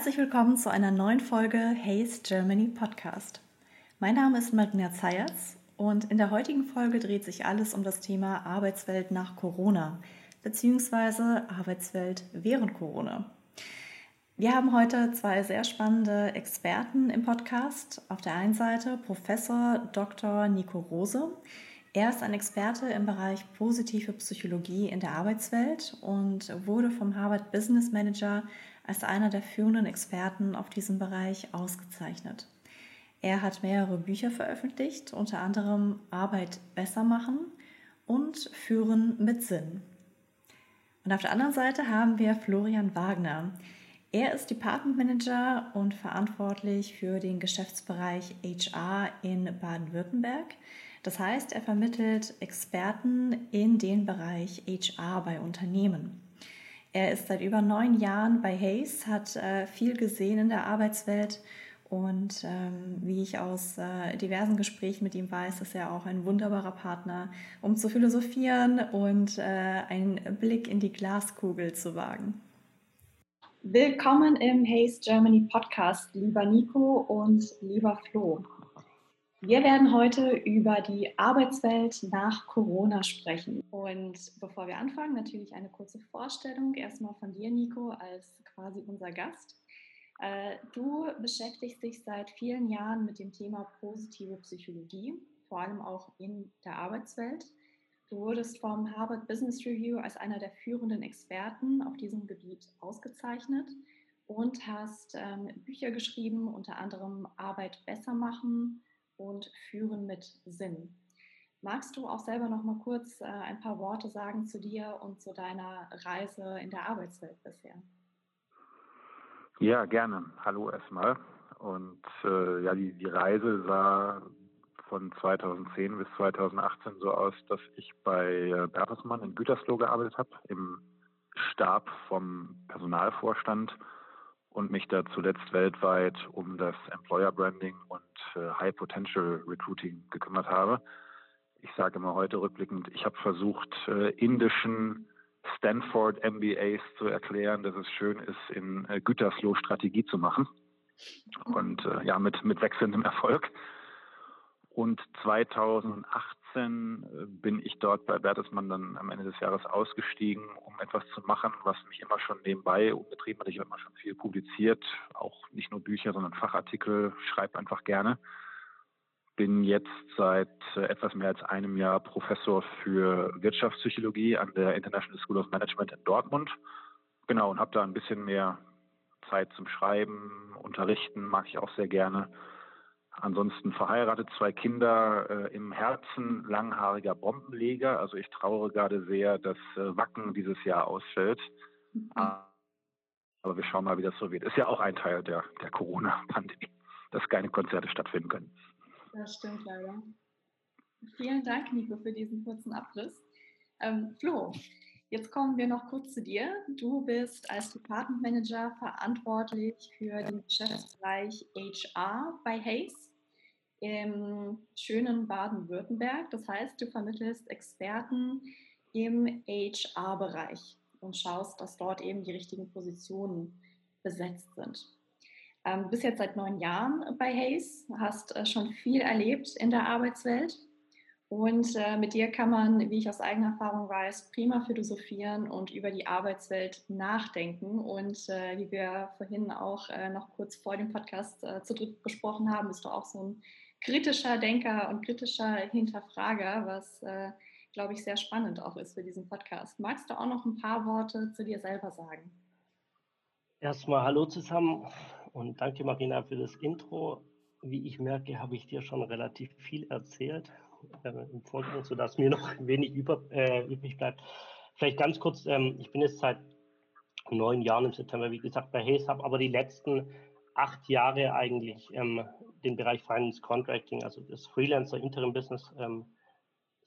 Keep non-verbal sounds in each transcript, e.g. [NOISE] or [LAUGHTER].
Herzlich willkommen zu einer neuen Folge Haze Germany Podcast. Mein Name ist Marina Zayatz und in der heutigen Folge dreht sich alles um das Thema Arbeitswelt nach Corona bzw. Arbeitswelt während Corona. Wir haben heute zwei sehr spannende Experten im Podcast. Auf der einen Seite Professor Dr. Nico Rose. Er ist ein Experte im Bereich positive Psychologie in der Arbeitswelt und wurde vom Harvard Business Manager als einer der führenden Experten auf diesem Bereich ausgezeichnet. Er hat mehrere Bücher veröffentlicht, unter anderem Arbeit besser machen und Führen mit Sinn. Und auf der anderen Seite haben wir Florian Wagner. Er ist Department Manager und verantwortlich für den Geschäftsbereich HR in Baden-Württemberg. Das heißt, er vermittelt Experten in den Bereich HR bei Unternehmen. Er ist seit über neun Jahren bei Hayes, hat äh, viel gesehen in der Arbeitswelt und ähm, wie ich aus äh, diversen Gesprächen mit ihm weiß, ist er auch ein wunderbarer Partner, um zu philosophieren und äh, einen Blick in die Glaskugel zu wagen. Willkommen im Hayes Germany Podcast, lieber Nico und lieber Flo. Wir werden heute über die Arbeitswelt nach Corona sprechen. Und bevor wir anfangen, natürlich eine kurze Vorstellung. Erstmal von dir, Nico, als quasi unser Gast. Äh, du beschäftigst dich seit vielen Jahren mit dem Thema positive Psychologie, vor allem auch in der Arbeitswelt. Du wurdest vom Harvard Business Review als einer der führenden Experten auf diesem Gebiet ausgezeichnet und hast ähm, Bücher geschrieben, unter anderem Arbeit besser machen, und Führen mit Sinn. Magst du auch selber noch mal kurz äh, ein paar Worte sagen zu dir und zu deiner Reise in der Arbeitswelt bisher? Ja, gerne. Hallo erstmal. Und äh, ja, die, die Reise sah von 2010 bis 2018 so aus, dass ich bei äh, Bertelsmann in Gütersloh gearbeitet habe, im Stab vom Personalvorstand und mich da zuletzt weltweit um das Employer Branding und äh, High Potential Recruiting gekümmert habe. Ich sage immer heute rückblickend, ich habe versucht, äh, indischen Stanford MBAs zu erklären, dass es schön ist, in äh, Gütersloh Strategie zu machen. Und äh, ja, mit, mit wechselndem Erfolg. Und 2018 äh, bin ich dort bei Bertelsmann dann am Ende des Jahres ausgestiegen, um etwas zu machen, was mich immer schon nebenbei umgetrieben hat. Ich habe immer schon viel publiziert, auch nicht nur Bücher, sondern Fachartikel, schreibe einfach gerne. Bin jetzt seit äh, etwas mehr als einem Jahr Professor für Wirtschaftspsychologie an der International School of Management in Dortmund. Genau, und habe da ein bisschen mehr Zeit zum Schreiben, Unterrichten, mag ich auch sehr gerne Ansonsten verheiratet, zwei Kinder, äh, im Herzen langhaariger Bombenleger. Also ich trauere gerade sehr, dass äh, Wacken dieses Jahr ausfällt. Mhm. Aber wir schauen mal, wie das so wird. Ist ja auch ein Teil der, der Corona-Pandemie, dass keine Konzerte stattfinden können. Das stimmt leider. Vielen Dank, Nico, für diesen kurzen Abriss. Ähm, Flo, jetzt kommen wir noch kurz zu dir. Du bist als Department Manager verantwortlich für den Geschäftsbereich HR bei Hayes im schönen Baden-Württemberg. Das heißt, du vermittelst Experten im HR-Bereich und schaust, dass dort eben die richtigen Positionen besetzt sind. Ähm, bist jetzt seit neun Jahren bei Hayes, hast äh, schon viel erlebt in der Arbeitswelt und äh, mit dir kann man, wie ich aus eigener Erfahrung weiß, prima philosophieren und über die Arbeitswelt nachdenken. Und äh, wie wir vorhin auch äh, noch kurz vor dem Podcast äh, zu dritt besprochen haben, bist du auch so ein kritischer Denker und kritischer Hinterfrager, was, äh, glaube ich, sehr spannend auch ist für diesen Podcast. Magst du auch noch ein paar Worte zu dir selber sagen? Erstmal Hallo zusammen und danke Marina für das Intro. Wie ich merke, habe ich dir schon relativ viel erzählt äh, im Vorgang, sodass mir noch wenig über, äh, übrig bleibt. Vielleicht ganz kurz, ähm, ich bin jetzt seit neun Jahren im September, wie gesagt, bei Hayes, habe aber die letzten acht Jahre eigentlich ähm, den Bereich Finance Contracting, also das Freelancer Interim Business ähm,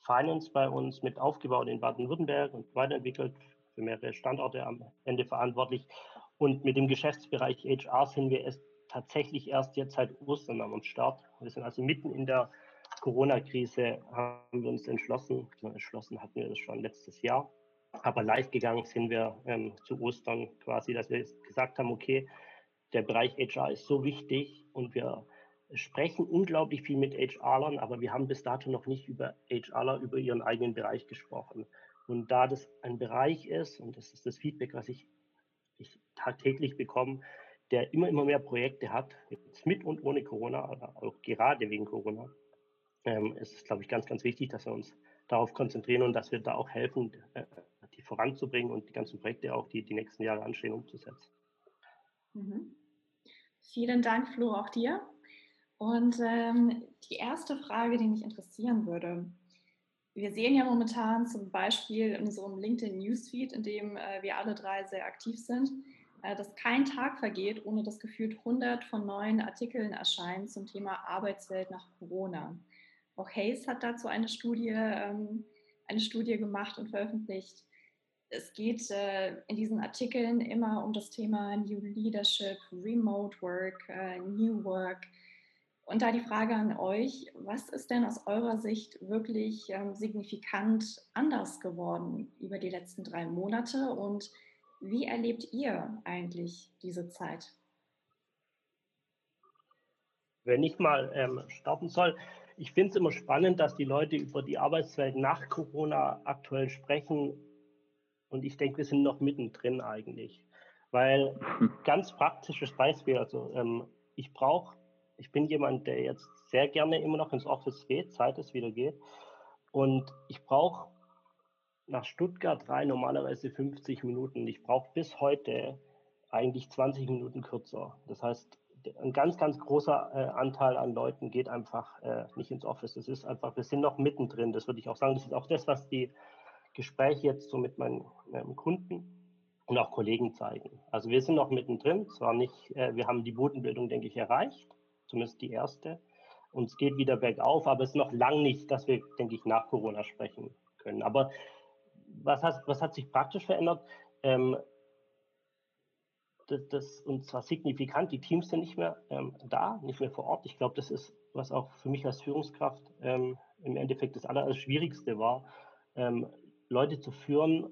Finance bei uns mit aufgebaut in Baden-Württemberg und weiterentwickelt, für mehrere Standorte am Ende verantwortlich. Und mit dem Geschäftsbereich HR sind wir es tatsächlich erst jetzt seit Ostern am Start. Wir sind also mitten in der Corona-Krise, haben wir uns entschlossen, entschlossen hatten wir das schon letztes Jahr, aber live gegangen sind wir ähm, zu Ostern quasi, dass wir gesagt haben, okay, der Bereich HR ist so wichtig und wir sprechen unglaublich viel mit HRlern, aber wir haben bis dato noch nicht über HRler, über ihren eigenen Bereich gesprochen. Und da das ein Bereich ist, und das ist das Feedback, was ich, ich tagtäglich bekomme, der immer, immer mehr Projekte hat, jetzt mit und ohne Corona, aber auch gerade wegen Corona, ähm, ist es, glaube ich, ganz, ganz wichtig, dass wir uns darauf konzentrieren und dass wir da auch helfen, äh, die voranzubringen und die ganzen Projekte auch, die die nächsten Jahre anstehen, umzusetzen. Mhm. Vielen Dank, Flo, auch dir. Und ähm, die erste Frage, die mich interessieren würde, wir sehen ja momentan zum Beispiel in unserem LinkedIn Newsfeed, in dem äh, wir alle drei sehr aktiv sind, äh, dass kein Tag vergeht, ohne dass gefühlt 100 von neuen Artikeln erscheinen zum Thema Arbeitswelt nach Corona. Auch Hayes hat dazu eine Studie, ähm, eine Studie gemacht und veröffentlicht. Es geht äh, in diesen Artikeln immer um das Thema New Leadership, Remote Work, äh, New Work. Und da die Frage an euch, was ist denn aus eurer Sicht wirklich ähm, signifikant anders geworden über die letzten drei Monate und wie erlebt ihr eigentlich diese Zeit? Wenn ich mal ähm, starten soll, ich finde es immer spannend, dass die Leute über die Arbeitswelt nach Corona aktuell sprechen. Und ich denke, wir sind noch mittendrin eigentlich. Weil ganz praktisches Beispiel, also ähm, ich brauche ich bin jemand, der jetzt sehr gerne immer noch ins Office geht, seit es wieder geht. Und ich brauche nach Stuttgart rein normalerweise 50 Minuten. Ich brauche bis heute eigentlich 20 Minuten kürzer. Das heißt, ein ganz, ganz großer äh, Anteil an Leuten geht einfach äh, nicht ins Office. Das ist einfach, wir sind noch mittendrin. Das würde ich auch sagen. Das ist auch das, was die Gespräche jetzt so mit meinen, meinen Kunden und auch Kollegen zeigen. Also wir sind noch mittendrin. Zwar nicht, äh, wir haben die Bodenbildung, denke ich, erreicht, zumindest die erste. Und es geht wieder bergauf, aber es ist noch lang nicht, dass wir, denke ich, nach Corona sprechen können. Aber was hat, was hat sich praktisch verändert? Ähm, das, das, und zwar signifikant, die Teams sind nicht mehr ähm, da, nicht mehr vor Ort. Ich glaube, das ist, was auch für mich als Führungskraft ähm, im Endeffekt das Allerschwierigste war, ähm, Leute zu führen,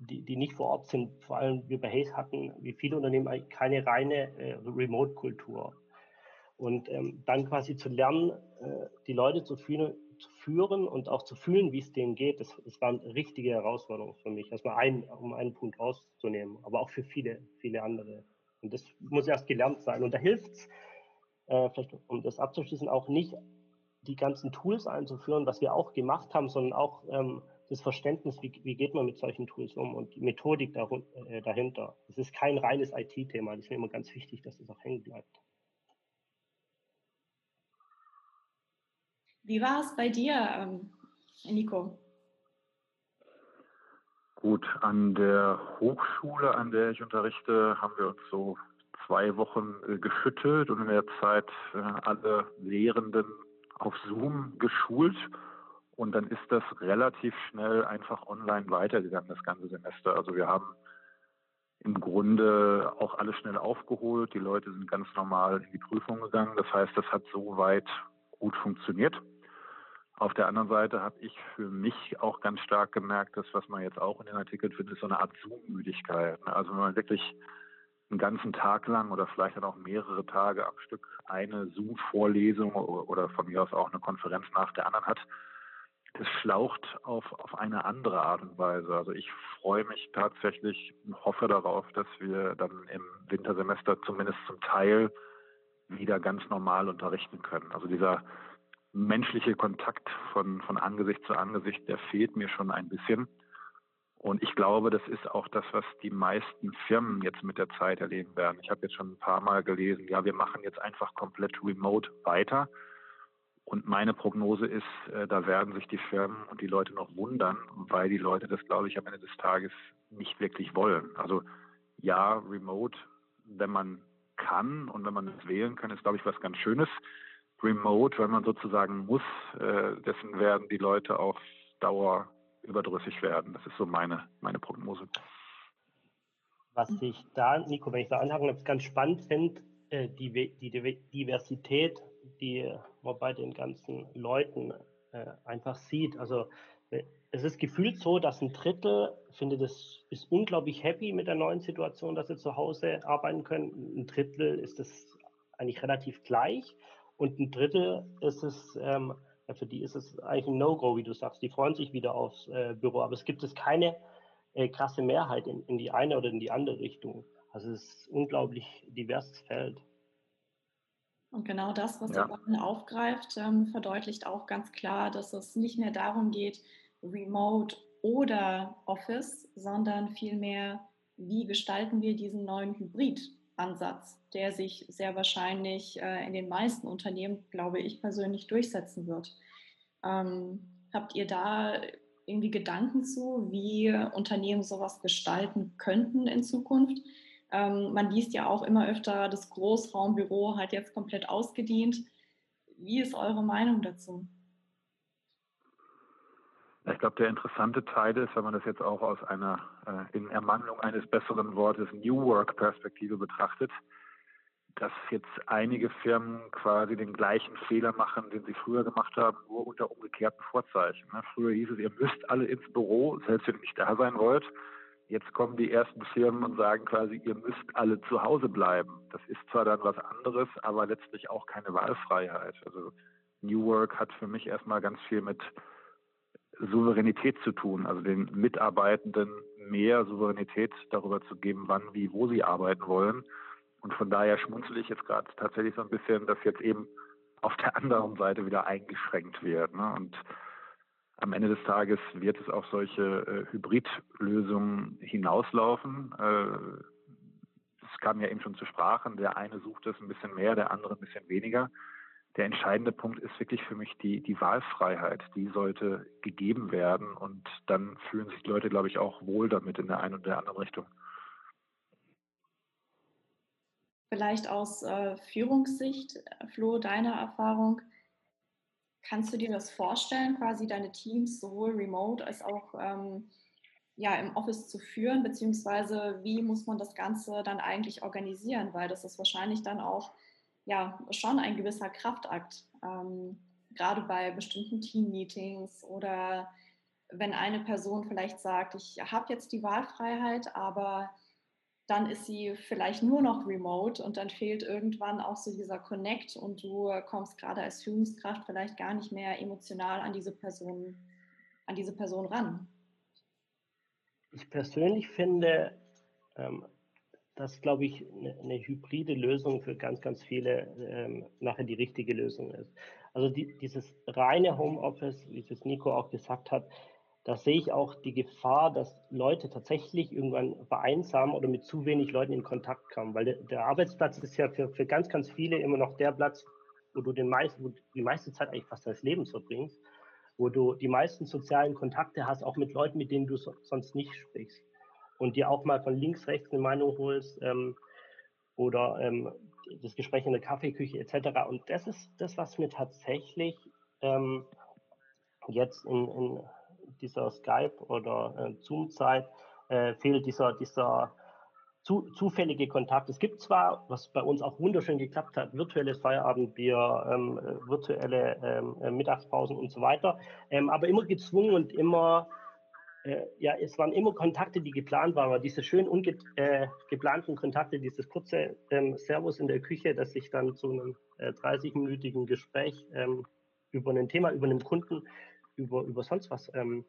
die, die nicht vor Ort sind. Vor allem wir bei Hayes hatten, wie viele Unternehmen, keine reine äh, Remote-Kultur. Und ähm, dann quasi zu lernen, äh, die Leute zu führen, zu führen und auch zu fühlen, wie es denen geht, das, das war eine richtige Herausforderung für mich. Erstmal ein, um einen Punkt rauszunehmen, aber auch für viele, viele andere. Und das muss erst gelernt sein. Und da hilft es, äh, vielleicht um das abzuschließen, auch nicht die ganzen Tools einzuführen, was wir auch gemacht haben, sondern auch ähm, das Verständnis, wie, wie, geht man mit solchen Tools um und die Methodik äh, dahinter. Es ist kein reines IT-Thema. Das ist mir immer ganz wichtig, dass das auch hängen bleibt. Wie war es bei dir, ähm, Nico? Gut, an der Hochschule, an der ich unterrichte, haben wir uns so zwei Wochen äh, geschüttelt und in der Zeit äh, alle Lehrenden auf Zoom geschult. Und dann ist das relativ schnell einfach online weitergegangen, das ganze Semester. Also wir haben im Grunde auch alles schnell aufgeholt. Die Leute sind ganz normal in die Prüfung gegangen. Das heißt, das hat soweit gut funktioniert. Auf der anderen Seite habe ich für mich auch ganz stark gemerkt, dass was man jetzt auch in den Artikeln findet, ist so eine Art Zoom-Müdigkeit. Ne? Also wenn man wirklich einen ganzen Tag lang oder vielleicht dann auch mehrere Tage am Stück eine Zoom-Vorlesung oder von mir aus auch eine Konferenz nach der anderen hat, das schlaucht auf, auf eine andere Art und Weise. Also ich freue mich tatsächlich und hoffe darauf, dass wir dann im Wintersemester zumindest zum Teil wieder ganz normal unterrichten können. Also dieser menschliche Kontakt von, von Angesicht zu Angesicht, der fehlt mir schon ein bisschen. Und ich glaube, das ist auch das, was die meisten Firmen jetzt mit der Zeit erleben werden. Ich habe jetzt schon ein paar Mal gelesen, ja, wir machen jetzt einfach komplett remote weiter. Und meine Prognose ist, äh, da werden sich die Firmen und die Leute noch wundern, weil die Leute das, glaube ich, am Ende des Tages nicht wirklich wollen. Also ja, remote, wenn man kann und wenn man es wählen kann, ist, glaube ich, was ganz Schönes remote, wenn man sozusagen muss, äh, dessen werden die Leute auf Dauer überdrüssig werden. Das ist so meine, meine Prognose. Was ich da, Nico, wenn ich da anhaken ganz spannend finde, äh, die, die Diversität, die bei den ganzen Leuten äh, einfach sieht. Also es ist gefühlt so, dass ein Drittel finde, das ist unglaublich happy mit der neuen Situation, dass sie zu Hause arbeiten können. Ein Drittel ist es eigentlich relativ gleich und ein Drittel ist es, ähm, für die ist es eigentlich ein No-Go, wie du sagst. Die freuen sich wieder aufs äh, Büro, aber es gibt es keine äh, krasse Mehrheit in, in die eine oder in die andere Richtung. Also es ist unglaublich diverses Feld. Und genau das, was ja. aufgreift, ähm, verdeutlicht auch ganz klar, dass es nicht mehr darum geht, Remote oder Office, sondern vielmehr, wie gestalten wir diesen neuen Hybrid-Ansatz, der sich sehr wahrscheinlich äh, in den meisten Unternehmen, glaube ich persönlich, durchsetzen wird. Ähm, habt ihr da irgendwie Gedanken zu, wie Unternehmen sowas gestalten könnten in Zukunft? Ähm, man liest ja auch immer öfter, das Großraumbüro hat jetzt komplett ausgedient. Wie ist eure Meinung dazu? Ich glaube, der interessante Teil ist, wenn man das jetzt auch aus einer äh, in Ermangelung eines besseren Wortes New Work Perspektive betrachtet, dass jetzt einige Firmen quasi den gleichen Fehler machen, den sie früher gemacht haben, nur unter umgekehrten Vorzeichen. Ne? Früher hieß es, ihr müsst alle ins Büro, selbst wenn ihr nicht da sein wollt. Jetzt kommen die ersten Firmen und sagen quasi, ihr müsst alle zu Hause bleiben. Das ist zwar dann was anderes, aber letztlich auch keine Wahlfreiheit. Also New Work hat für mich erstmal ganz viel mit Souveränität zu tun, also den Mitarbeitenden mehr Souveränität darüber zu geben, wann, wie, wo sie arbeiten wollen. Und von daher schmunzel ich jetzt gerade tatsächlich so ein bisschen, dass jetzt eben auf der anderen Seite wieder eingeschränkt wird. Ne? Und am Ende des Tages wird es auf solche äh, Hybridlösungen hinauslaufen. Äh, es kam ja eben schon zu Sprachen, der eine sucht es ein bisschen mehr, der andere ein bisschen weniger der entscheidende Punkt ist wirklich für mich die, die Wahlfreiheit. Die sollte gegeben werden und dann fühlen sich die Leute, glaube ich, auch wohl damit in der einen oder der anderen Richtung. Vielleicht aus äh, Führungssicht, Flo, deiner Erfahrung, kannst du dir das vorstellen, quasi deine Teams sowohl remote als auch ähm, ja, im Office zu führen, beziehungsweise wie muss man das Ganze dann eigentlich organisieren, weil das ist wahrscheinlich dann auch ja schon ein gewisser Kraftakt, ähm, gerade bei bestimmten Team-Meetings oder wenn eine Person vielleicht sagt, ich habe jetzt die Wahlfreiheit, aber dann ist sie vielleicht nur noch remote und dann fehlt irgendwann auch so dieser Connect und du kommst gerade als Führungskraft vielleicht gar nicht mehr emotional an diese Person, an diese Person ran. Ich persönlich finde, ähm, dass, glaube ich, eine, eine, hybride Lösung für ganz, ganz viele ähm, nachher die richtige Lösung ist. Also die, dieses reine Homeoffice, wie es Nico auch gesagt hat, da sehe ich auch die Gefahr, dass Leute tatsächlich irgendwann vereinsamen oder mit zu wenig Leuten in Kontakt kommen. Weil der, der Arbeitsplatz ist ja für, für ganz, ganz viele immer noch der Platz, wo du den meisten, wo die meiste Zeit eigentlich fast deines Lebens verbringst, wo du die meisten sozialen Kontakte hast, auch mit Leuten, mit denen du so, sonst nicht sprichst und dir auch mal von links, rechts eine Meinung holst ähm, oder ähm, das Gespräch in der Kaffeeküche etc. Und das ist das, was mir tatsächlich ähm, jetzt in, in, dieser Skype- oder äh, Zoom-Zeit äh, fehlt, dieser, dieser zu, zufällige Kontakt. Es gibt zwar, was bei uns auch wunderschön geklappt hat, virtuelles Feierabendbier, ähm, virtuelle ähm, äh, Mittagspausen und so weiter, ähm, aber immer gezwungen und immer äh, ja, es waren immer Kontakte, die geplant waren, aber diese schön ungeplanten äh, Kontakte, dieses kurze ähm, Servus in der Küche, das sich dann zu einem äh, 30-minütigen Gespräch ähm, über ein Thema, über einen Kunden, über, über sonst was ähm,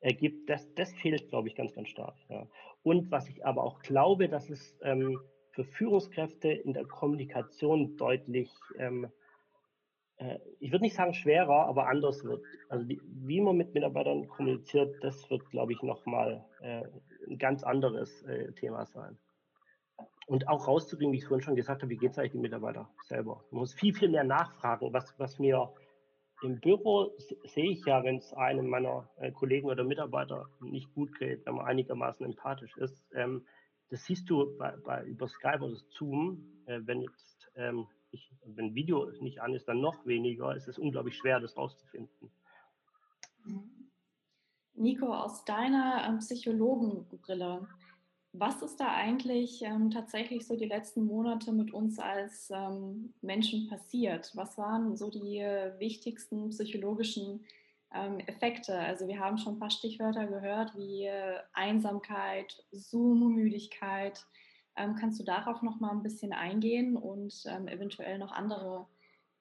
ergibt, das, das fehlt, glaube ich, ganz, ganz stark. Ja. Und was ich aber auch glaube, dass es ähm, für Führungskräfte in der Kommunikation deutlich ähm, äh, ich würde nicht sagen schwerer, aber anders wird. Also die, wie man mit Mitarbeitern kommuniziert, das wird, glaube ich, nochmal äh, ein ganz anderes äh, Thema sein. Und auch rauszukriegen, wie ich vorhin schon gesagt habe, wie geht es eigentlich den Mitarbeiter selber? Man muss viel, viel mehr nachfragen. Was, was mir im Büro sehe ich ja, wenn es einem meiner äh, Kollegen oder Mitarbeiter nicht gut geht, wenn man einigermaßen empathisch ist. Ähm, das siehst du bei, bei, über Skype oder Zoom, äh, wenn jetzt ähm, ich, wenn Video nicht an ist, dann noch weniger. Es ist unglaublich schwer, das rauszufinden. Mhm. Nico, aus deiner ähm, Psychologenbrille, was ist da eigentlich ähm, tatsächlich so die letzten Monate mit uns als ähm, Menschen passiert? Was waren so die äh, wichtigsten psychologischen ähm, Effekte. Also wir haben schon ein paar Stichwörter gehört wie äh, Einsamkeit, Zoom-Müdigkeit. Ähm, kannst du darauf noch mal ein bisschen eingehen und ähm, eventuell noch andere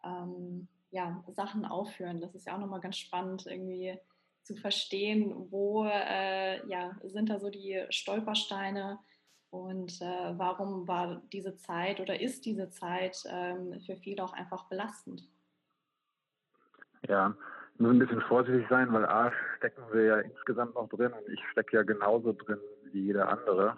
ähm, ja, Sachen aufführen? Das ist ja auch noch mal ganz spannend irgendwie zu verstehen, wo äh, ja, sind da so die Stolpersteine und äh, warum war diese Zeit oder ist diese Zeit ähm, für viele auch einfach belastend? Ja, muss ein bisschen vorsichtig sein, weil A stecken wir ja insgesamt noch drin und ich stecke ja genauso drin wie jeder andere.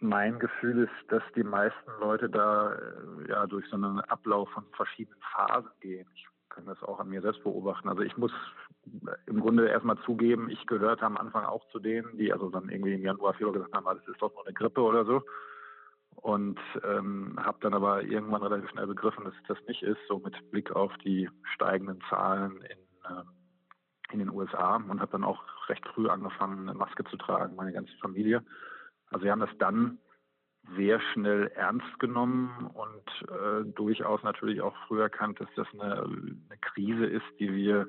Mein Gefühl ist, dass die meisten Leute da äh, ja durch so einen Ablauf von verschiedenen Phasen gehen. Ich kann das auch an mir selbst beobachten. Also ich muss im Grunde erstmal zugeben, ich gehörte am Anfang auch zu denen, die also dann irgendwie im Januar, Februar gesagt haben, ah, das ist doch nur eine Grippe oder so. Und ähm, habe dann aber irgendwann relativ schnell begriffen, dass das nicht ist, so mit Blick auf die steigenden Zahlen in, äh, in den USA und habe dann auch recht früh angefangen, eine Maske zu tragen, meine ganze Familie. Also wir haben das dann sehr schnell ernst genommen und äh, durchaus natürlich auch früh erkannt, dass das eine, eine Krise ist, die wir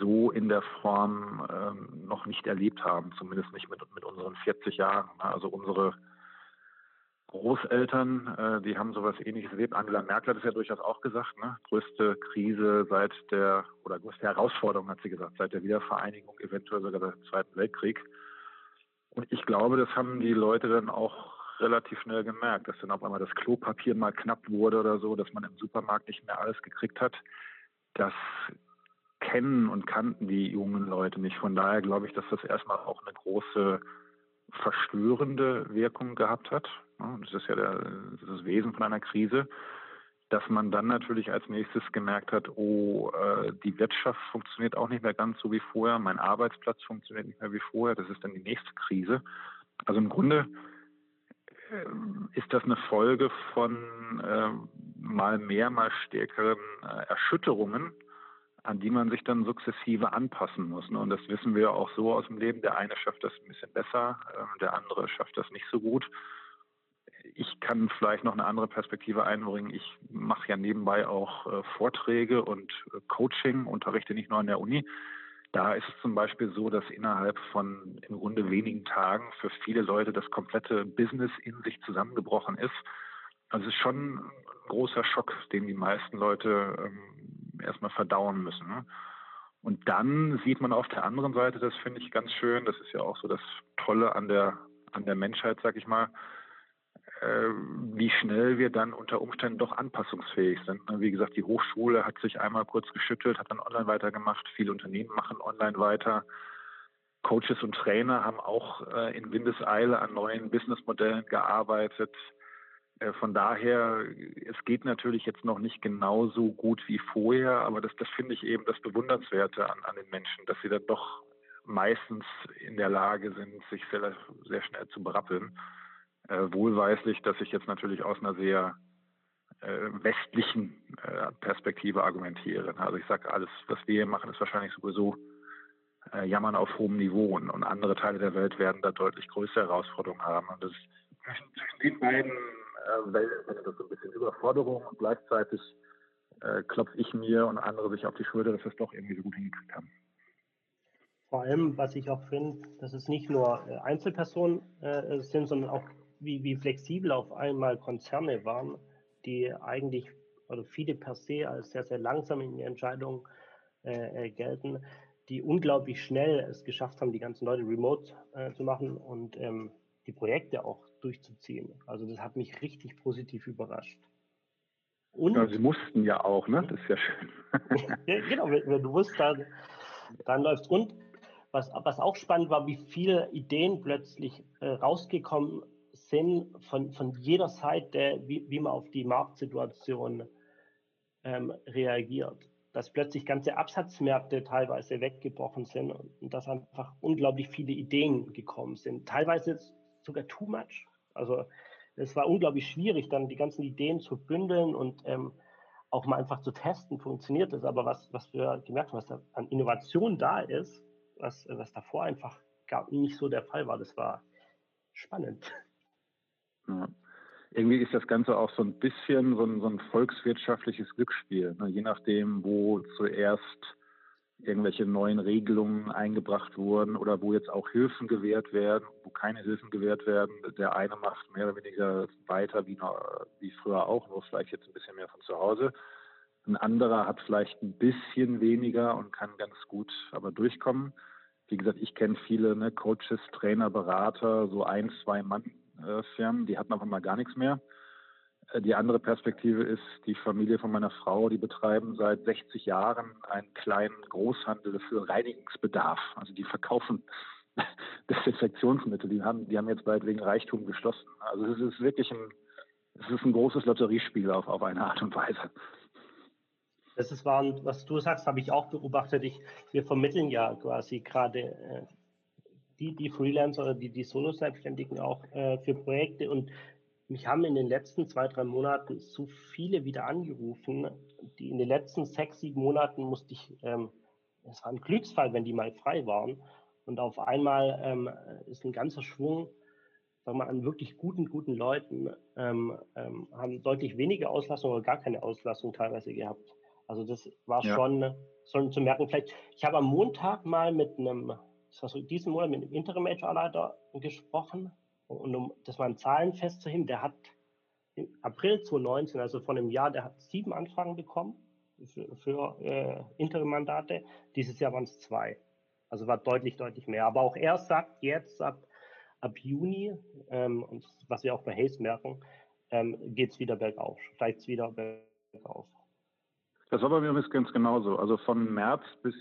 so in der Form ähm, noch nicht erlebt haben, zumindest nicht mit, mit unseren 40 Jahren. Also unsere Großeltern, äh, die haben sowas ähnliches erlebt. Angela Merkel hat es ja durchaus auch gesagt, ne? größte Krise seit der, oder größte Herausforderung hat sie gesagt, seit der Wiedervereinigung, eventuell sogar der Zweiten Weltkrieg. Und ich glaube, das haben die Leute dann auch relativ schnell gemerkt, dass dann auf einmal das Klopapier mal knapp wurde oder so, dass man im Supermarkt nicht mehr alles gekriegt hat. Das kennen und kannten die jungen Leute nicht. Von daher glaube ich, dass das erstmal auch eine große verstörende Wirkung gehabt hat. Das ist ja der, das Wesen von einer Krise, dass man dann natürlich als nächstes gemerkt hat, oh, äh, die Wirtschaft funktioniert auch nicht mehr ganz so wie vorher, mein Arbeitsplatz funktioniert nicht mehr wie vorher, das ist dann die nächste Krise. Also im Grunde äh, ist das eine Folge von äh, mal mehr, mal stärkeren äh, Erschütterungen, an die man sich dann sukzessive anpassen muss. Ne? Und das wissen wir auch so aus dem Leben. Der eine schafft das ein bisschen besser, äh, der andere schafft das nicht so gut. Ich kann vielleicht noch eine andere Perspektive einbringen. Ich mache ja nebenbei auch äh, Vorträge und äh, Coaching, unterrichte nicht nur an der Uni. Da ist es zum Beispiel so, dass innerhalb von im Grunde wenigen Tagen für viele Leute das komplette Business in sich zusammengebrochen ist. Also es ist schon ein großer Schock, den die meisten Leute ähm, erstmal verdauen müssen. Ne? Und dann sieht man auf der anderen Seite, das finde ich ganz schön, das ist ja auch so das Tolle an der, an der Menschheit, sag ich mal, äh, wie schnell wir dann unter Umständen doch anpassungsfähig sind. Ne, wie gesagt, die Hochschule hat sich einmal kurz geschüttelt, hat dann online weitergemacht. Viele Unternehmen machen online weiter. Coaches und Trainer haben auch äh, in Windeseile an neuen Businessmodellen gearbeitet. Äh, von daher, es geht natürlich jetzt noch nicht genauso gut wie vorher, aber das, das finde ich eben das Bewundernswerte an, an den Menschen, dass sie dann doch meistens in der Lage sind, sich sehr, sehr schnell zu berappeln äh, wohlweislich, dass ich jetzt natürlich aus einer sehr äh, westlichen äh, Perspektive argumentiere. Also ich sage, alles, was wir hier machen, ist wahrscheinlich sowieso äh, Jammern auf hohem Niveau und, und, andere Teile der Welt werden da deutlich größere Herausforderungen haben. Und das zwischen den beiden äh, ist das so ein bisschen Überforderung und gleichzeitig äh, klopfe ich mir und andere sich auf die Schulter, dass wir es doch irgendwie so gut hingekriegt haben. Vor allem, was ich auch finde, dass es nicht nur äh, Einzelpersonen sind, sondern auch wie, wie flexibel auf einmal Konzerne waren, die eigentlich oder viele per se als sehr, sehr langsam in die Entscheidungen äh, äh, gelten, die unglaublich schnell es geschafft haben, die ganzen Leute remote äh, zu machen und ähm, die Projekte auch durchzuziehen. Also das hat mich richtig positiv überrascht. Und, ja, sie mussten ja auch, ne? Das ist ja schön. [LAUGHS] ja, genau, wenn, wenn, du wusstest, dann, dann läuft Und was, was auch spannend war, wie viele Ideen plötzlich äh, rausgekommen Sinn von, von jeder Seite, wie, wie man auf die Marktsituation ähm, reagiert. Dass plötzlich ganze Absatzmärkte teilweise weggebrochen sind und dass einfach unglaublich viele Ideen gekommen sind. Teilweise sogar too much. Also es war unglaublich schwierig, dann die ganzen Ideen zu bündeln und ähm, auch mal einfach zu testen, funktioniert das. Aber was, was wir gemerkt haben, was da an Innovation da ist, was, was davor einfach gar nicht so der Fall war, das war spannend. Ja. Irgendwie ist das Ganze auch so ein bisschen so ein, so ein volkswirtschaftliches Glücksspiel. Ne? Je nachdem, wo zuerst irgendwelche neuen Regelungen eingebracht wurden oder wo jetzt auch Hilfen gewährt werden, wo keine Hilfen gewährt werden. Der eine macht mehr oder weniger weiter wie, noch, wie früher auch, nur vielleicht jetzt ein bisschen mehr von zu Hause. Ein anderer hat vielleicht ein bisschen weniger und kann ganz gut aber durchkommen. Wie gesagt, ich kenne viele ne, Coaches, Trainer, Berater, so ein, zwei Mann-Firmen, die hatten auf einmal gar nichts mehr. Die andere Perspektive ist, die Familie von meiner Frau, die betreiben seit 60 Jahren einen kleinen Großhandel für Reinigungsbedarf. Also die verkaufen [LAUGHS] Desinfektionsmittel. Die haben, die haben jetzt bald wegen Reichtum geschlossen. Also es ist wirklich ein, es ist ein großes Lotteriespiel auf, auf eine Art und Weise. Das ist wahr, was du sagst, habe ich auch beobachtet. Ich, wir vermitteln ja quasi gerade äh, die, die Freelancer oder die, die Solo-Selbstständigen auch äh, für Projekte und mich haben in den letzten zwei, drei Monaten so viele wieder angerufen, die in den letzten sechs, sieben Monaten musste ich, ähm, es war ein Glücksfall, wenn die mal frei waren. Und auf einmal ähm, ist ein ganzer Schwung, sagen wir mal, an wirklich guten, guten Leuten, ähm, ähm, haben deutlich weniger Auslastung oder gar keine Auslastung teilweise gehabt. Also das war ja. schon, schon zu merken. Vielleicht, ich habe am Montag mal mit einem, das war so diesen Monat mit einem Interim-HR-Leiter gesprochen, und um das mal in Zahlen festzuheben, der hat im April 2019, also vor einem Jahr, der hat sieben Anfragen bekommen für, für äh, Interim-Mandate. Dieses Jahr waren es zwei. Also war deutlich, deutlich mehr. Aber auch er sagt jetzt ab, ab Juni, ähm, und was wir auch bei Hayes merken, ähm, geht es wieder bergauf, steigt es wieder bergauf. Das war bei mir ganz genauso. Also von März bis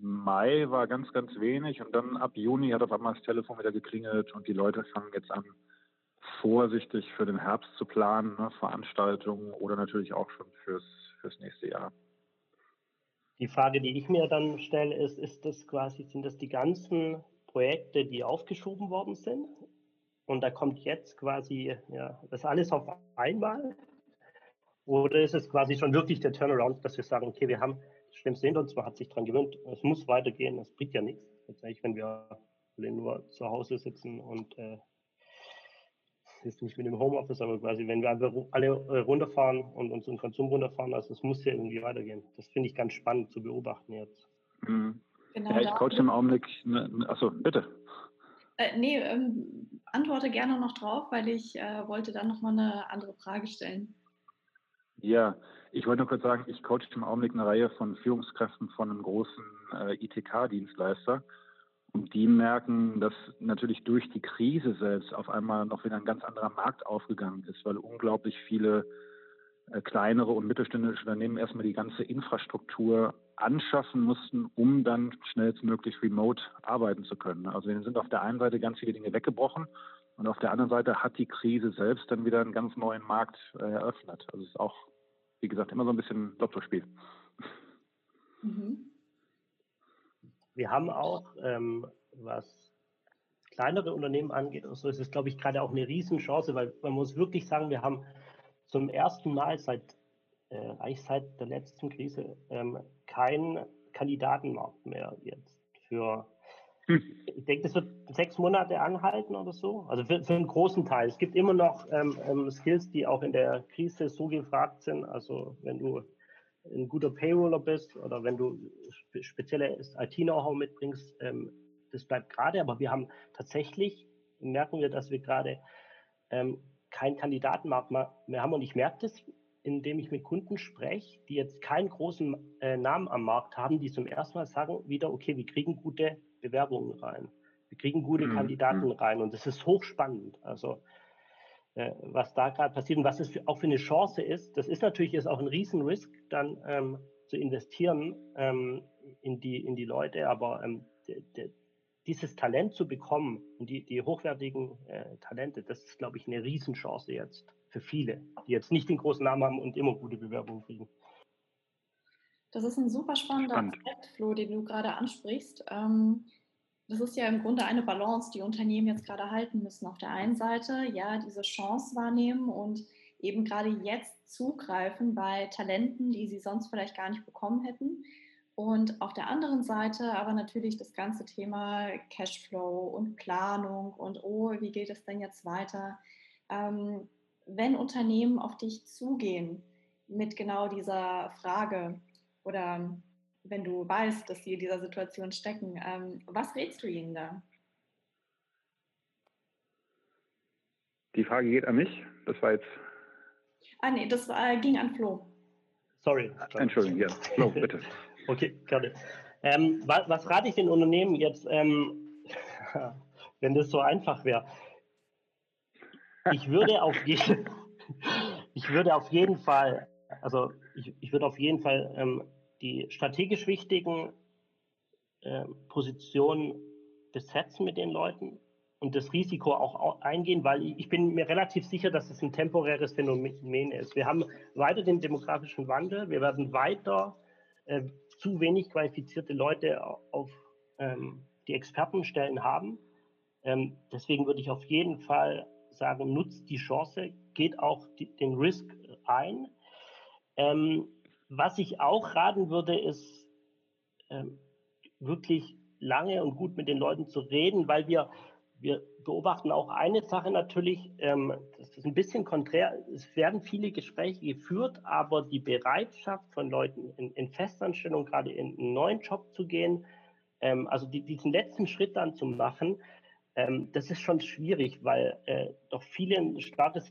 Mai war ganz, ganz wenig und dann ab Juni hat auf einmal das Telefon wieder geklingelt und die Leute fangen jetzt an, vorsichtig für den Herbst zu planen, ne, Veranstaltungen oder natürlich auch schon fürs, fürs nächste Jahr. Die Frage, die ich mir dann stelle, ist, ist das quasi, sind das die ganzen Projekte, die aufgeschoben worden sind? Und da kommt jetzt quasi ja, das alles auf einmal? Oder ist es quasi schon wirklich der Turnaround, dass wir sagen, okay, wir haben Schlimmste hinter uns, man hat sich daran gewöhnt, es muss weitergehen, es bringt ja nichts. Tatsächlich, wenn wir alle nur zu Hause sitzen und äh, jetzt nicht mit dem Homeoffice, aber quasi, wenn wir einfach alle runterfahren und unseren Konsum runterfahren, also es muss ja irgendwie weitergehen. Das finde ich ganz spannend zu beobachten jetzt. Mhm. Genau ja, ich coache im Augenblick, ne, ne, achso, bitte. Äh, nee, ähm, antworte gerne noch drauf, weil ich äh, wollte dann nochmal eine andere Frage stellen. Ja, ich wollte nur kurz sagen, ich coache im Augenblick eine Reihe von Führungskräften von einem großen äh, ITK-Dienstleister. Und die merken, dass natürlich durch die Krise selbst auf einmal noch wieder ein ganz anderer Markt aufgegangen ist, weil unglaublich viele äh, kleinere und mittelständische Unternehmen erstmal die ganze Infrastruktur anschaffen mussten, um dann schnellstmöglich remote arbeiten zu können. Also denen sind auf der einen Seite ganz viele Dinge weggebrochen und auf der anderen Seite hat die Krise selbst dann wieder einen ganz neuen Markt äh, eröffnet. Also es ist auch wie gesagt, immer so ein bisschen Lottospiel. Mhm. Wir haben auch, ähm, was kleinere Unternehmen angeht, so ist es, glaube ich, gerade auch eine Riesenchance, weil man muss wirklich sagen, wir haben zum ersten Mal seit, äh, eigentlich seit der letzten Krise ähm, keinen Kandidatenmarkt mehr jetzt für. Ich denke, das wird sechs Monate anhalten oder so. Also für, für einen großen Teil. Es gibt immer noch ähm, ähm, Skills, die auch in der Krise so gefragt sind. Also wenn du ein guter Payroller bist oder wenn du spezielles IT-Know-how mitbringst, ähm, das bleibt gerade. Aber wir haben tatsächlich, merken wir, dass wir gerade ähm, keinen Kandidatenmarkt mehr haben. Und ich merke das, indem ich mit Kunden spreche, die jetzt keinen großen äh, Namen am Markt haben, die zum ersten Mal sagen wieder, okay, wir kriegen gute Bewerbungen rein. Wir kriegen gute mhm. Kandidaten mhm. rein und das ist hochspannend. Also äh, was da gerade passiert und was es für, auch für eine Chance ist, das ist natürlich jetzt auch ein Riesenrisk, dann ähm, zu investieren ähm, in, die, in die Leute, aber ähm, de, de, dieses Talent zu bekommen und die, die hochwertigen äh, Talente, das ist, glaube ich, eine Riesenchance jetzt für viele, die jetzt nicht den großen Namen haben und immer gute Bewerbungen kriegen. Das ist ein super spannender Spannend. Aspekt, Flo, den du gerade ansprichst. Ähm, das ist ja im Grunde eine Balance, die Unternehmen jetzt gerade halten müssen. Auf der einen Seite, ja, diese Chance wahrnehmen und eben gerade jetzt zugreifen bei Talenten, die sie sonst vielleicht gar nicht bekommen hätten. Und auf der anderen Seite aber natürlich das ganze Thema Cashflow und Planung und, oh, wie geht es denn jetzt weiter? Ähm, wenn Unternehmen auf dich zugehen mit genau dieser Frage, oder wenn du weißt, dass sie in dieser Situation stecken, ähm, was rätst du ihnen da? Die Frage geht an mich. Das war jetzt. Ah, nee, das äh, ging an Flo. Sorry. Entschuldigung, ja. Flo, [LAUGHS] bitte. okay, gerne. Ähm, was, was, rate ich den Unternehmen jetzt, ähm, [LAUGHS] wenn das so einfach wäre? Ich würde auf jeden, [LAUGHS] ich würde auf jeden Fall, also ich, ich würde auf jeden Fall ähm, die strategisch wichtigen äh, Positionen besetzen mit den Leuten und das Risiko auch eingehen, weil ich bin mir relativ sicher, dass es ein temporäres Phänomen ist. Wir haben weiter den demografischen Wandel, wir werden weiter äh, zu wenig qualifizierte Leute auf ähm, die Expertenstellen haben. Ähm, deswegen würde ich auf jeden Fall sagen, nutzt die Chance, geht auch die, den Risk ein. Ähm, was ich auch raten würde, ist ähm, wirklich lange und gut mit den Leuten zu reden, weil wir wir beobachten auch eine Sache natürlich, ähm, das ist ein bisschen konträr. Es werden viele Gespräche geführt, aber die Bereitschaft von Leuten in, in Festanstellung, gerade in einen neuen Job zu gehen, ähm, also die, diesen letzten Schritt dann zu machen, ähm, das ist schon schwierig, weil äh, doch viele ein starkes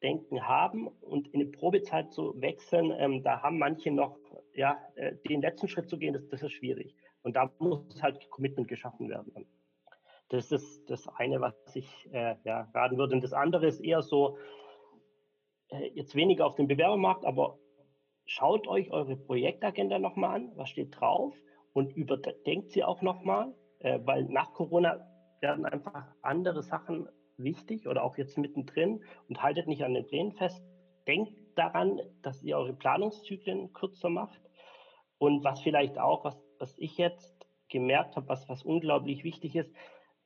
Sicherheitsdenken haben und in eine Probezeit zu wechseln, ähm, da haben manche noch, ja, äh, den letzten Schritt zu gehen, das, das ist schwierig. Und da muss halt Commitment geschaffen werden. Das ist das eine, was ich äh, ja, raten würde. Und das andere ist eher so, äh, jetzt weniger auf dem Bewerbermarkt, aber schaut euch eure Projektagenda nochmal an, was steht drauf und überdenkt sie auch nochmal, äh, weil nach Corona werden einfach andere Sachen wichtig oder auch jetzt mittendrin und haltet nicht an den Plänen fest. Denkt daran, dass ihr eure Planungszyklen kürzer macht und was vielleicht auch, was, was ich jetzt gemerkt habe, was, was unglaublich wichtig ist,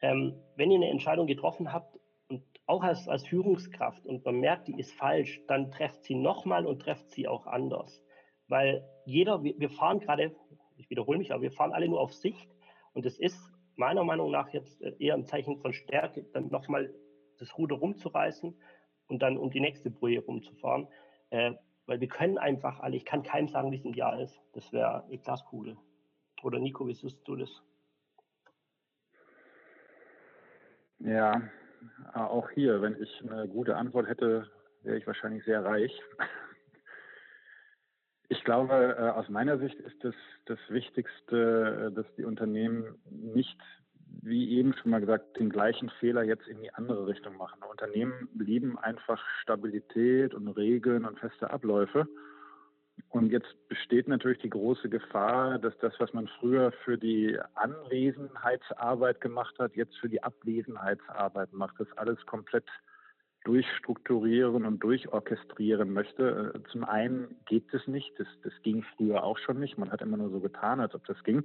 ähm, wenn ihr eine Entscheidung getroffen habt und auch als, als Führungskraft und man merkt, die ist falsch, dann trefft sie nochmal und trefft sie auch anders. Weil jeder, wir, wir fahren gerade, ich wiederhole mich, aber wir fahren alle nur auf Sicht und es ist meiner Meinung nach jetzt äh, eher ein Zeichen von Stärke, dann nochmal das Ruder rumzureißen und dann um die nächste Brühe rumzufahren. Äh, weil wir können einfach alle, ich kann keinem sagen, wie es ein Jahr ist. Das wäre eine Glaskugel. Oder Nico, wie siehst du das? Ja, auch hier, wenn ich eine gute Antwort hätte, wäre ich wahrscheinlich sehr reich. [LAUGHS] Ich glaube, äh, aus meiner Sicht ist das das Wichtigste, äh, dass die Unternehmen nicht, wie eben schon mal gesagt, den gleichen Fehler jetzt in die andere Richtung machen. Unternehmen lieben einfach Stabilität und Regeln und feste Abläufe. Und jetzt besteht natürlich die große Gefahr, dass das, was man früher für die Anwesenheitsarbeit gemacht hat, jetzt für die Abwesenheitsarbeit macht, das alles komplett durchstrukturieren und durchorchestrieren möchte. Zum einen geht es nicht, das, das ging früher auch schon nicht. Man hat immer nur so getan, als ob das ging.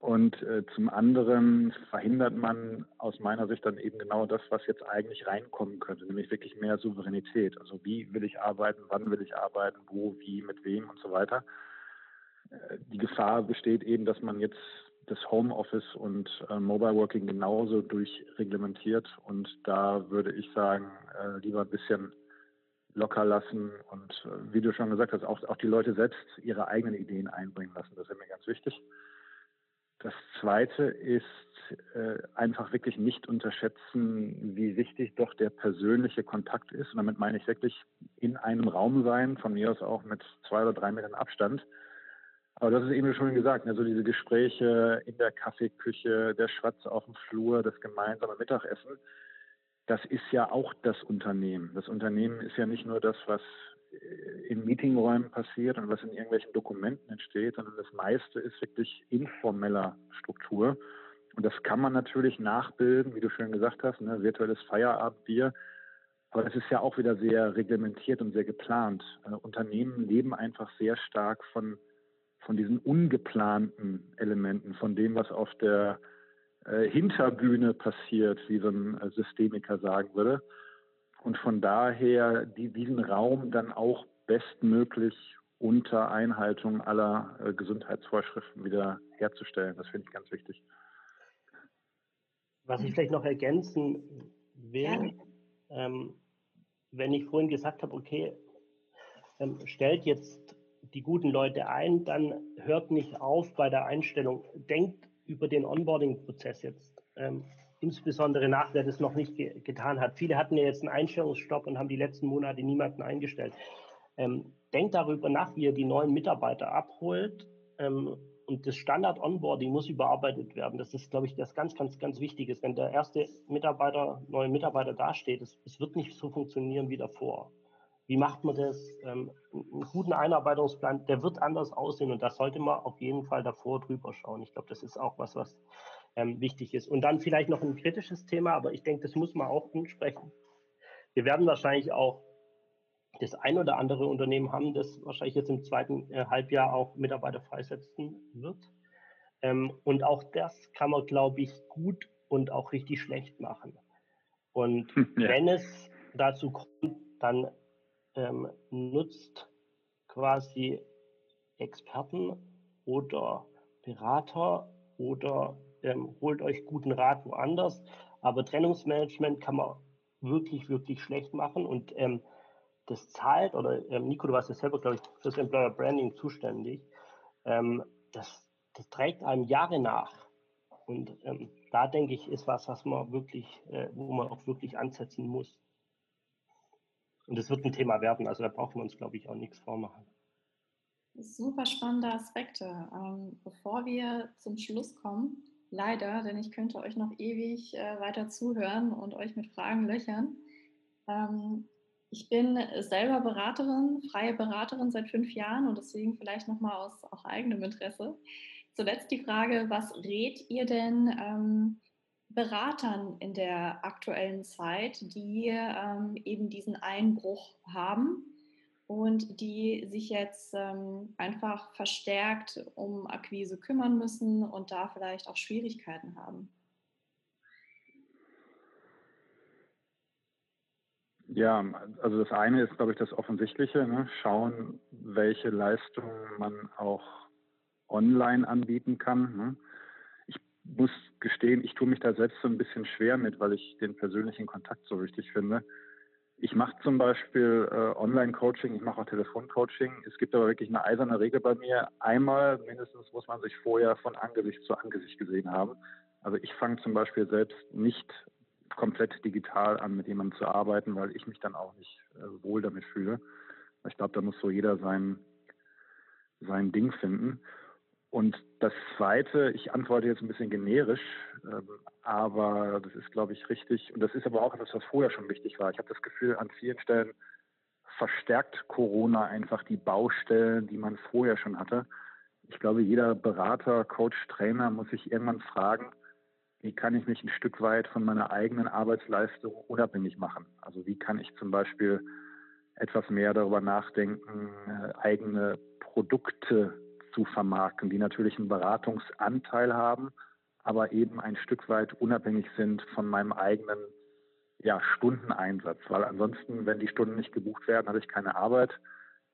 Und äh, zum anderen verhindert man aus meiner Sicht dann eben genau das, was jetzt eigentlich reinkommen könnte, nämlich wirklich mehr Souveränität. Also wie will ich arbeiten, wann will ich arbeiten, wo, wie, mit wem und so weiter. Äh, die Gefahr besteht eben, dass man jetzt das Homeoffice und äh, Mobile Working genauso durchreglementiert. Und da würde ich sagen, äh, lieber ein bisschen locker lassen und äh, wie du schon gesagt hast, auch, auch die Leute selbst ihre eigenen Ideen einbringen lassen. Das ist mir ganz wichtig. Das Zweite ist äh, einfach wirklich nicht unterschätzen, wie wichtig doch der persönliche Kontakt ist. Und damit meine ich wirklich in einem Raum sein, von mir aus auch mit zwei oder drei Metern Abstand. Aber das ist eben schon gesagt, also diese Gespräche in der Kaffeeküche, der Schwatz auf dem Flur, das gemeinsame Mittagessen, das ist ja auch das Unternehmen. Das Unternehmen ist ja nicht nur das, was in Meetingräumen passiert und was in irgendwelchen Dokumenten entsteht, sondern das meiste ist wirklich informeller Struktur. Und das kann man natürlich nachbilden, wie du schön gesagt hast, ne, virtuelles Feierabendbier. Aber das ist ja auch wieder sehr reglementiert und sehr geplant. Äh, Unternehmen leben einfach sehr stark von, von diesen ungeplanten Elementen, von dem, was auf der äh, Hinterbühne passiert, wie so ein äh, Systemiker sagen würde und von daher die, diesen Raum dann auch bestmöglich unter Einhaltung aller äh, Gesundheitsvorschriften wieder herzustellen. Das finde ich ganz wichtig. Was ich vielleicht noch ergänzen will, ähm, wenn ich vorhin gesagt habe, okay, ähm, stellt jetzt die guten Leute ein, dann hört nicht auf bei der Einstellung. Denkt über den Onboarding-Prozess jetzt, ähm, insbesondere nach, wer das noch nicht ge getan hat. Viele hatten ja jetzt einen Einstellungsstopp und haben die letzten Monate niemanden eingestellt. Ähm, denkt darüber nach, wie ihr die neuen Mitarbeiter abholt. Ähm, und das Standard-Onboarding muss überarbeitet werden. Das ist, glaube ich, das ganz, ganz, ganz Wichtiges. Wenn der erste Mitarbeiter, neue Mitarbeiter dasteht, es, es wird nicht so funktionieren wie davor. Wie macht man das? Ähm, einen guten Einarbeitungsplan, der wird anders aussehen und da sollte man auf jeden Fall davor drüber schauen. Ich glaube, das ist auch was, was ähm, wichtig ist. Und dann vielleicht noch ein kritisches Thema, aber ich denke, das muss man auch ansprechen. Wir werden wahrscheinlich auch das ein oder andere Unternehmen haben, das wahrscheinlich jetzt im zweiten äh, Halbjahr auch Mitarbeiter freisetzen wird. Ähm, und auch das kann man, glaube ich, gut und auch richtig schlecht machen. Und [LAUGHS] ja. wenn es dazu kommt, dann ähm, nutzt quasi Experten oder Berater oder ähm, holt euch guten Rat woanders. Aber Trennungsmanagement kann man wirklich, wirklich schlecht machen und ähm, das zahlt, oder ähm, Nico, du warst ja selber, glaube ich, fürs Employer Branding zuständig, ähm, das, das trägt einem Jahre nach. Und ähm, da denke ich, ist was, was man wirklich, äh, wo man auch wirklich ansetzen muss. Und es wird ein Thema werden, also da brauchen wir uns, glaube ich, auch nichts vormachen. Super spannende Aspekte. Ähm, bevor wir zum Schluss kommen, leider, denn ich könnte euch noch ewig äh, weiter zuhören und euch mit Fragen löchern. Ähm, ich bin selber Beraterin, freie Beraterin seit fünf Jahren und deswegen vielleicht nochmal aus auch eigenem Interesse. Zuletzt die Frage, was rät ihr denn ähm, Beratern in der aktuellen Zeit, die ähm, eben diesen Einbruch haben und die sich jetzt ähm, einfach verstärkt um Akquise kümmern müssen und da vielleicht auch Schwierigkeiten haben? Ja, also das eine ist, glaube ich, das Offensichtliche. Ne? Schauen, welche Leistungen man auch online anbieten kann. Ne? Muss gestehen, ich tue mich da selbst so ein bisschen schwer mit, weil ich den persönlichen Kontakt so wichtig finde. Ich mache zum Beispiel äh, Online-Coaching, ich mache auch Telefon-Coaching. Es gibt aber wirklich eine eiserne Regel bei mir. Einmal mindestens muss man sich vorher von Angesicht zu Angesicht gesehen haben. Also ich fange zum Beispiel selbst nicht komplett digital an, mit jemandem zu arbeiten, weil ich mich dann auch nicht äh, wohl damit fühle. Ich glaube, da muss so jeder sein, sein Ding finden. Und das Zweite, ich antworte jetzt ein bisschen generisch, ähm, aber das ist, glaube ich, richtig. Und das ist aber auch etwas, was vorher schon wichtig war. Ich habe das Gefühl, an vielen Stellen verstärkt Corona einfach die Baustellen, die man vorher schon hatte. Ich glaube, jeder Berater, Coach, Trainer muss sich irgendwann fragen, wie kann ich mich ein Stück weit von meiner eigenen Arbeitsleistung unabhängig machen? Also wie kann ich zum Beispiel etwas mehr darüber nachdenken, äh, eigene Produkte zu vermarkten, die natürlich einen Beratungsanteil haben, aber eben ein Stück weit unabhängig sind von meinem eigenen ja, Stundeneinsatz. Weil ansonsten, wenn die Stunden nicht gebucht werden, habe ich keine Arbeit.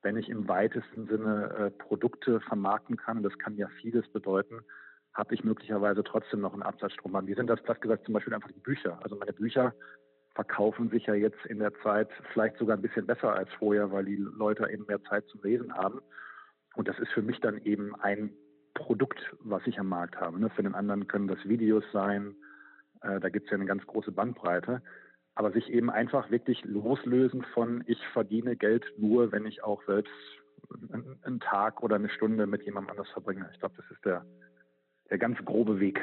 Wenn ich im weitesten Sinne äh, Produkte vermarkten kann, das kann ja vieles bedeuten, habe ich möglicherweise trotzdem noch einen Absatzstrom. Wie sind das platt gesagt zum Beispiel einfach die Bücher? Also meine Bücher verkaufen sich ja jetzt in der Zeit vielleicht sogar ein bisschen besser als vorher, weil die Leute eben mehr Zeit zum Lesen haben. Und das ist für mich dann eben ein Produkt, was ich am Markt habe. Ne? Für den anderen können das Videos sein. Äh, da gibt es ja eine ganz große Bandbreite. Aber sich eben einfach wirklich loslösen von, ich verdiene Geld nur, wenn ich auch selbst einen Tag oder eine Stunde mit jemandem anders verbringe. Ich glaube, das ist der, der ganz grobe Weg.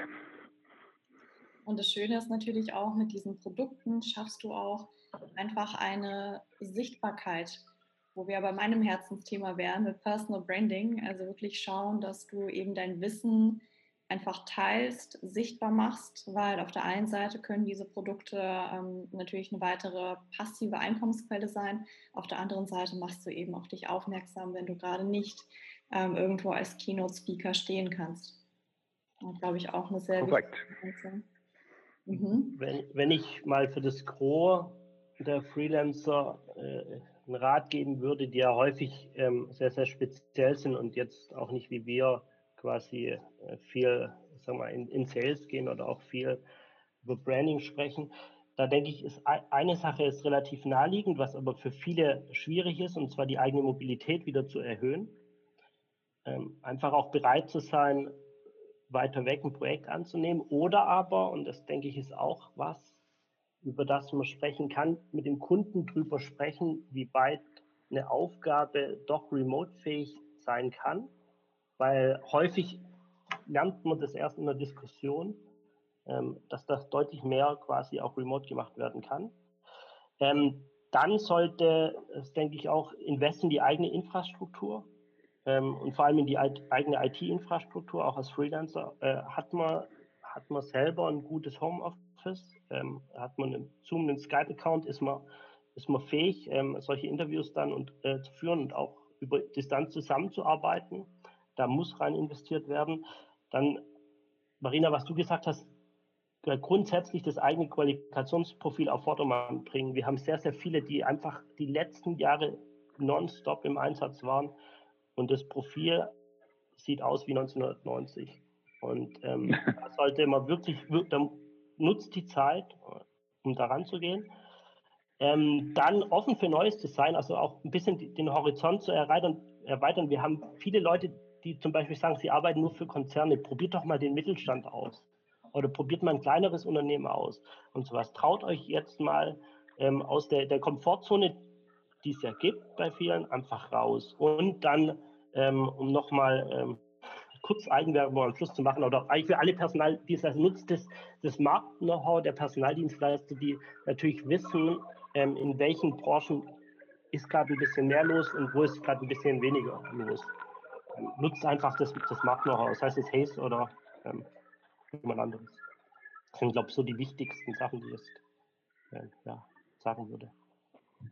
Und das Schöne ist natürlich auch, mit diesen Produkten schaffst du auch einfach eine Sichtbarkeit, wo wir bei meinem Herzensthema wären, mit Personal Branding. Also wirklich schauen, dass du eben dein Wissen einfach teilst, sichtbar machst, weil auf der einen Seite können diese Produkte ähm, natürlich eine weitere passive Einkommensquelle sein. Auf der anderen Seite machst du eben auf dich aufmerksam, wenn du gerade nicht ähm, irgendwo als Keynote-Speaker stehen kannst glaube ich, auch eine sehr Korrekt. wichtige mhm. wenn, wenn ich mal für das Gros der Freelancer äh, einen Rat geben würde, die ja häufig ähm, sehr, sehr speziell sind und jetzt auch nicht wie wir quasi äh, viel sag mal, in, in Sales gehen oder auch viel über Branding sprechen. Da denke ich, ist eine Sache ist relativ naheliegend, was aber für viele schwierig ist, und zwar die eigene Mobilität wieder zu erhöhen. ähm, einfach auch bereit zu sein, weiter weg ein Projekt anzunehmen oder aber, und das denke ich ist auch was, über das man sprechen kann, mit dem Kunden drüber sprechen, wie weit eine Aufgabe doch remote-fähig sein kann, weil häufig lernt man das erst in der Diskussion, ähm, dass das deutlich mehr quasi auch remote gemacht werden kann. Ähm, dann sollte es, denke ich, auch investen in die eigene Infrastruktur ähm, und vor allem in die eigene IT-Infrastruktur. Auch als Freelancer äh, hat, man, hat man selber ein gutes Homeoffice, ähm, hat man einen Zoom, einen Skype-Account, ist man, ist man fähig, ähm, solche Interviews dann und, äh, zu führen und auch über Distanz zusammenzuarbeiten. Da muss rein investiert werden. Dann, Marina, was du gesagt hast, grundsätzlich das eigene Qualifikationsprofil auf Vordermann bringen. Wir haben sehr, sehr viele, die einfach die letzten Jahre nonstop im Einsatz waren und das Profil sieht aus wie 1990. Und ähm, [LAUGHS] da sollte man wirklich, dann nutzt die Zeit, um daran zu gehen. Ähm, dann offen für Neues sein, also auch ein bisschen den Horizont zu erweitern. erweitern. Wir haben viele Leute, die zum Beispiel sagen, sie arbeiten nur für Konzerne. Probiert doch mal den Mittelstand aus oder probiert mal ein kleineres Unternehmen aus und sowas. Traut euch jetzt mal ähm, aus der, der Komfortzone, die es ja gibt bei vielen, einfach raus. Und dann, ähm, um nochmal ähm, kurz Eigenwerbung am Schluss zu machen, oder eigentlich für alle Personaldienstleister nutzt das, das Markt-Know-how der Personaldienstleister, die natürlich wissen, ähm, in welchen Branchen ist gerade ein bisschen mehr los und wo ist gerade ein bisschen weniger los. Nutzt einfach das, das Markt-Know-how, das heißt es Haze oder ähm, jemand anderes. Das sind, glaube ich, so die wichtigsten Sachen, die ich jetzt äh, ja, sagen würde.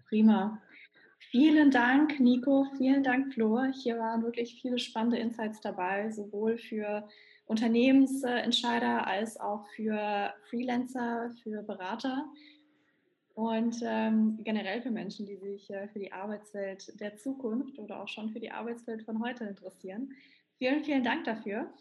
Prima. Vielen Dank, Nico. Vielen Dank, Flo. Hier waren wirklich viele spannende Insights dabei, sowohl für Unternehmensentscheider als auch für Freelancer, für Berater und ähm, generell für Menschen, die sich äh, für die Arbeitswelt der Zukunft oder auch schon für die Arbeitswelt von heute interessieren. Vielen, vielen Dank dafür.